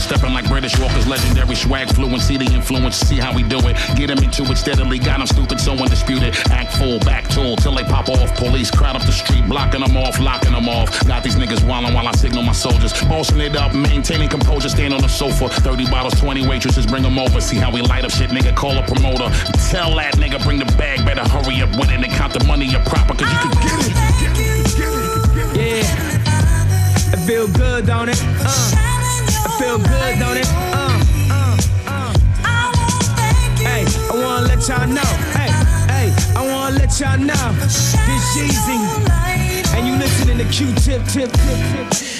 Stepping like British Walker's legendary swag fluency, the influence, see how we do it. Get him into it steadily, got him stupid, so undisputed. Act full, back tool, till they pop off. Police crowd up the street, blocking them off, locking them off. Got these niggas wildin' while I signal my soldiers. Bossing it up, maintaining composure, stand on the sofa. 30 bottles, 20 waitresses, bring them over. See how we light up shit, nigga, call a promoter. Tell that nigga, bring the bag, better hurry up with it and count the money up proper, cause you can get it. Yeah. It feel good, don't it? Uh. It feel good, don't it? Uh. Uh. Uh. Hey, I wanna let y'all know. Hey, hey, I wanna let y'all know. This Jeezy. And you listening to Q-Tip, tip, tip, tip.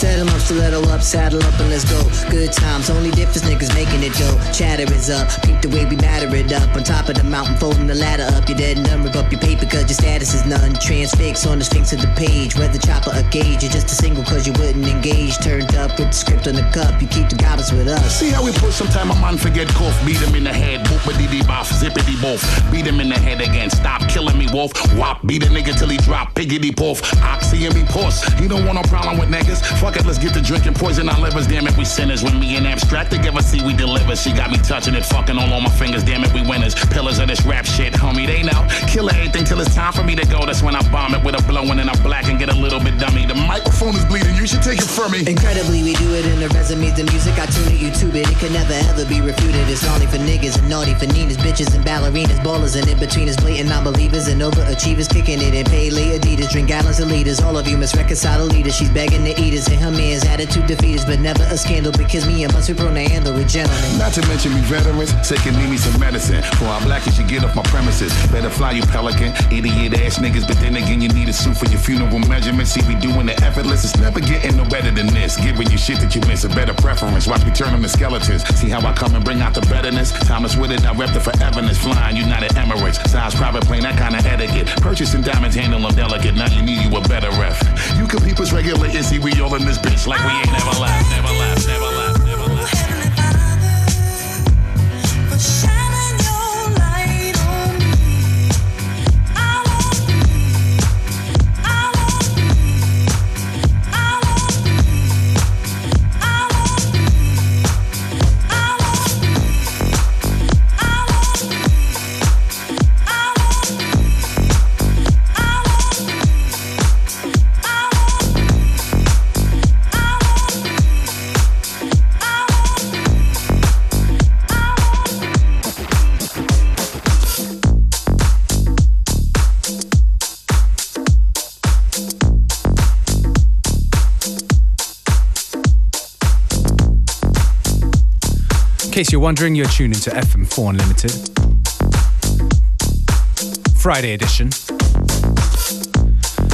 Set 'em up, stiletto up, saddle up, and let's go. Good times, only difference niggas making it dope. Chatter is up, peep the way we batter it up. On top of the mountain, folding the ladder up. You're dead and rip up your paper, cause your status is none. Transfix on the sphinx of the page. Whether chopper or gauge, you're just a single cause you wouldn't engage. Turned up with the script on the cup, you keep the goblins with us. See how we push sometime a man forget cough. Beat him in the head, boopity dee boff, zippity boff. Beat him in the head again, stop killing me, wolf. Wop, beat a nigga till he drop, piggity poof. Oxy and me puss. He don't want no problem with niggas. Fuck it, let's get to drinking poison our livers. Damn it, we sinners. When me and abstract together, see we deliver. She got me touching it, fucking all on my fingers. Damn it, we winners. Pillars of this rap shit, homie. They know. Kill everything till it's time for me to go. That's when I bomb it with a blowing and I black and get a little bit dummy. The microphone is bleeding. You should take it from me. Incredibly, we do it in the resumes, the music. I tune it, YouTube it. It can never ever be refuted. It's only for niggas and naughty for Ninas, bitches and ballerinas, ballers and in between us, blatant non-believers and overachievers, kicking it in Pele Adidas, drink gallons of liters. All of you must reconcile the leaders. She's begging the eaters and her man's attitude defeat us, but never a scandal because me and Busta prone to handle it, gentlemen. Not to mention me veterans, sick and need me some medicine. For our black, you get off my premises. Better fly, you pelican. Idiot ass niggas, but then again, you need a suit for your funeral measurements. See, we doing the effortless. It's never getting no better than this. Giving you shit that you miss, a better preference. Watch me turn them to skeletons. See how I come and bring out the betterness. Thomas with it, I rep the foreverness. Flying United Emirates. Size private plane, that kind of etiquette. Purchasing diamonds, handle them delicate. Now you need you a better ref. You can keep us. See, we all in this bitch like we ain't never left, never left, never left. Case you're wondering, you're tuned into FM4 Unlimited. Friday edition.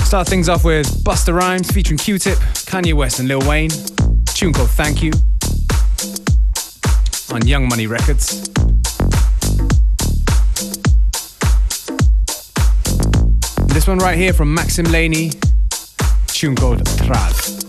Start things off with Busta Rhymes featuring Q-Tip, Kanye West and Lil Wayne. Tune called Thank You on Young Money Records. This one right here from Maxim Laney, tune called Trag.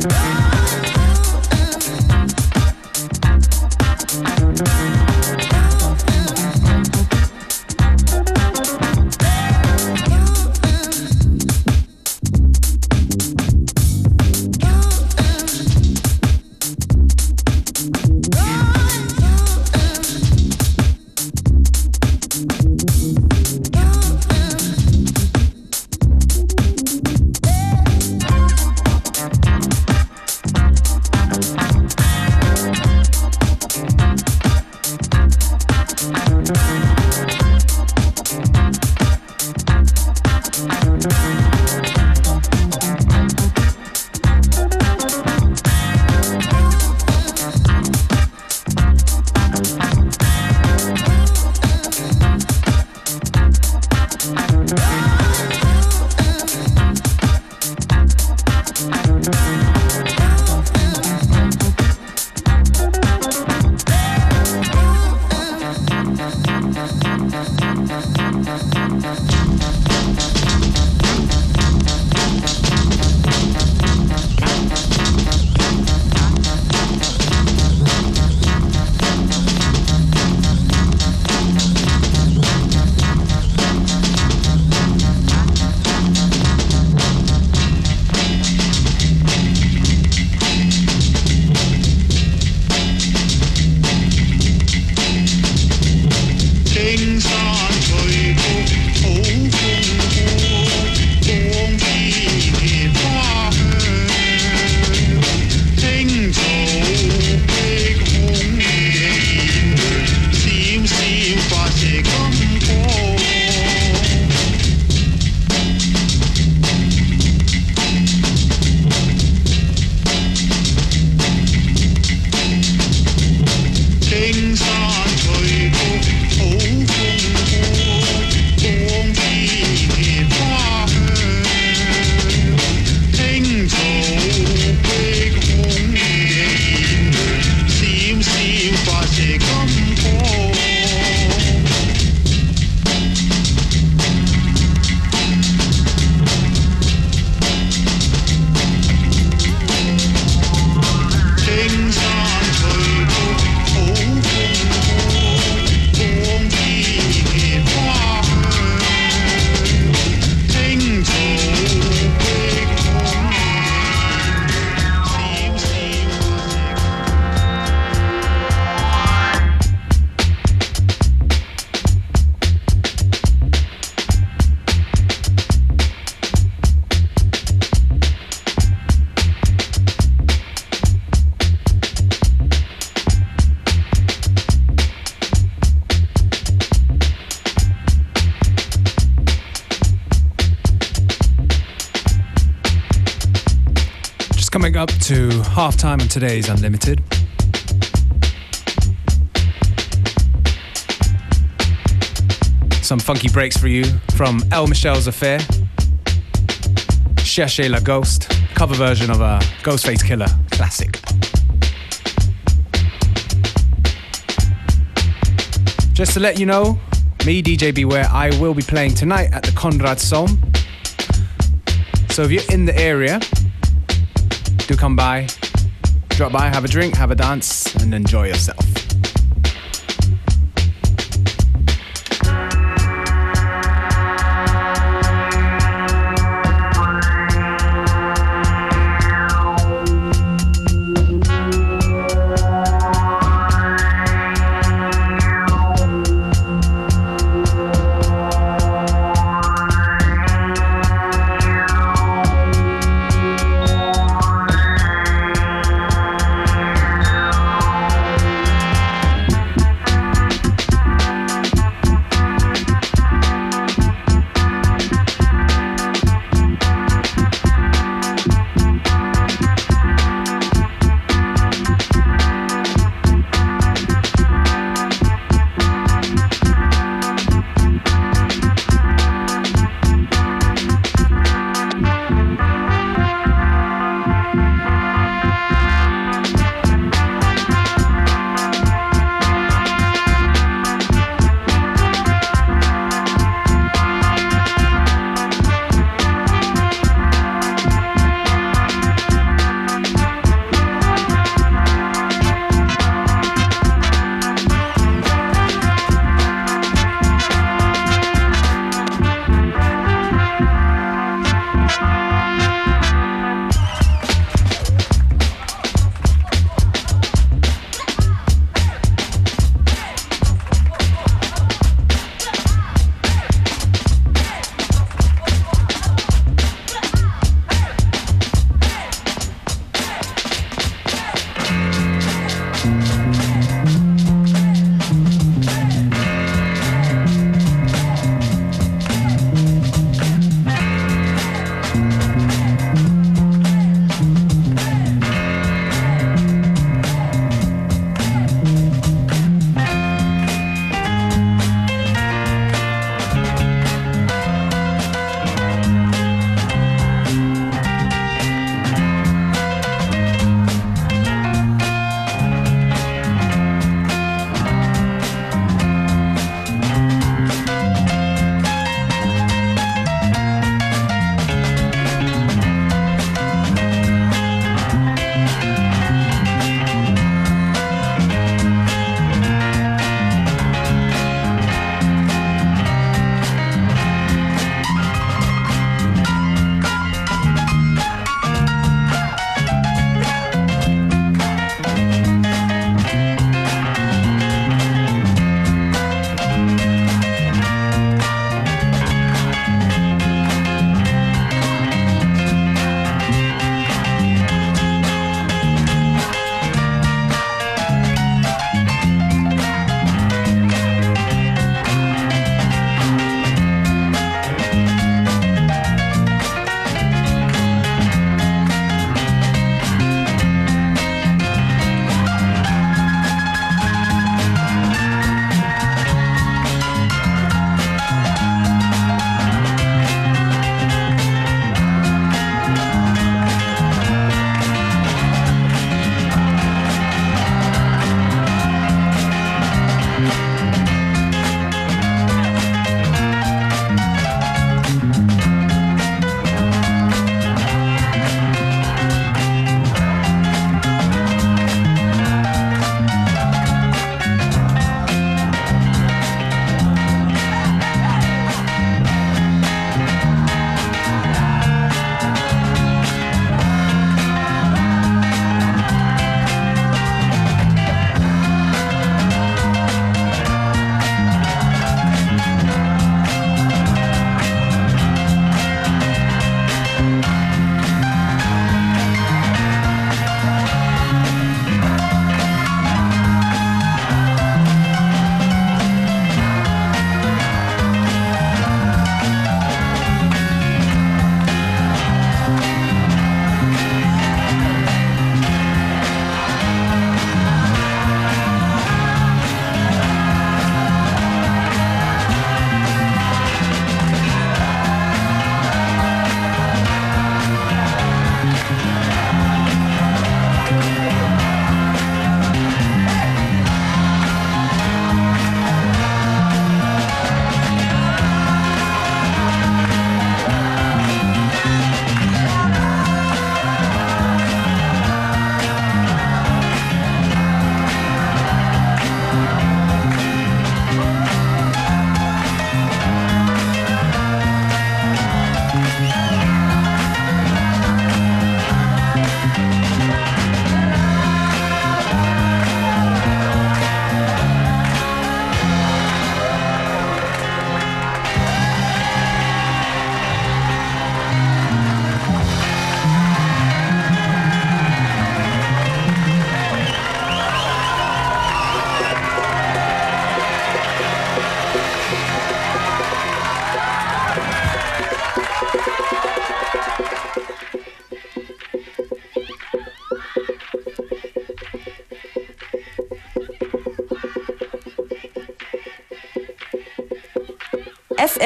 Coming halftime on today's Unlimited. Some funky breaks for you from El Michels Affair, Cherchez la Ghost, cover version of a Ghostface Killah classic. Just to let you know, me, DJ Beware, I will be playing tonight at the Conrad Sohm. So if you're in the area, do come by, drop by, have a drink, have a dance, and enjoy yourself.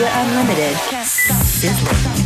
FM4 Unlimited.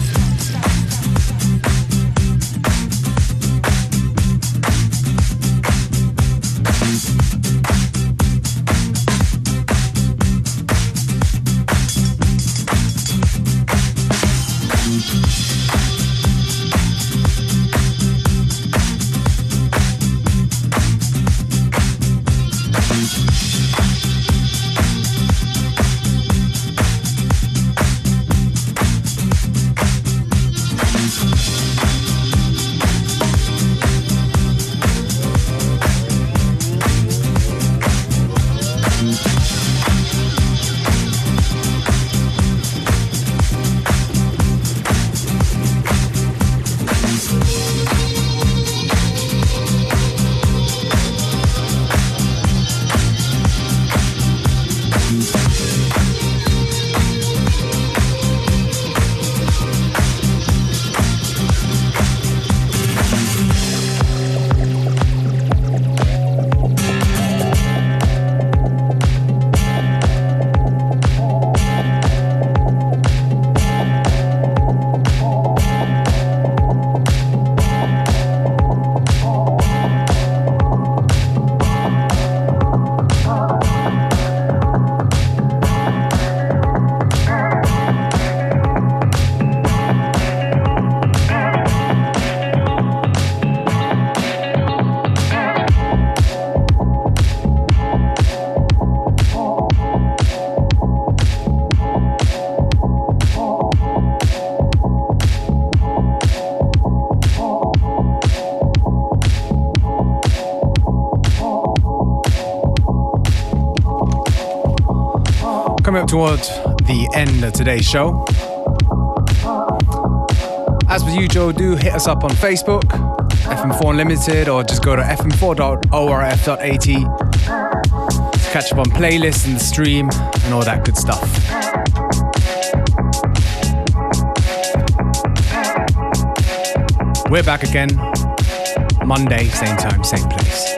Towards the end of today's show. As per usual, do hit us up on Facebook, FM4 Unlimited, or just go to fm4.orf.at to catch up on playlists and the stream and all that good stuff. We're back again Monday, same time, same place.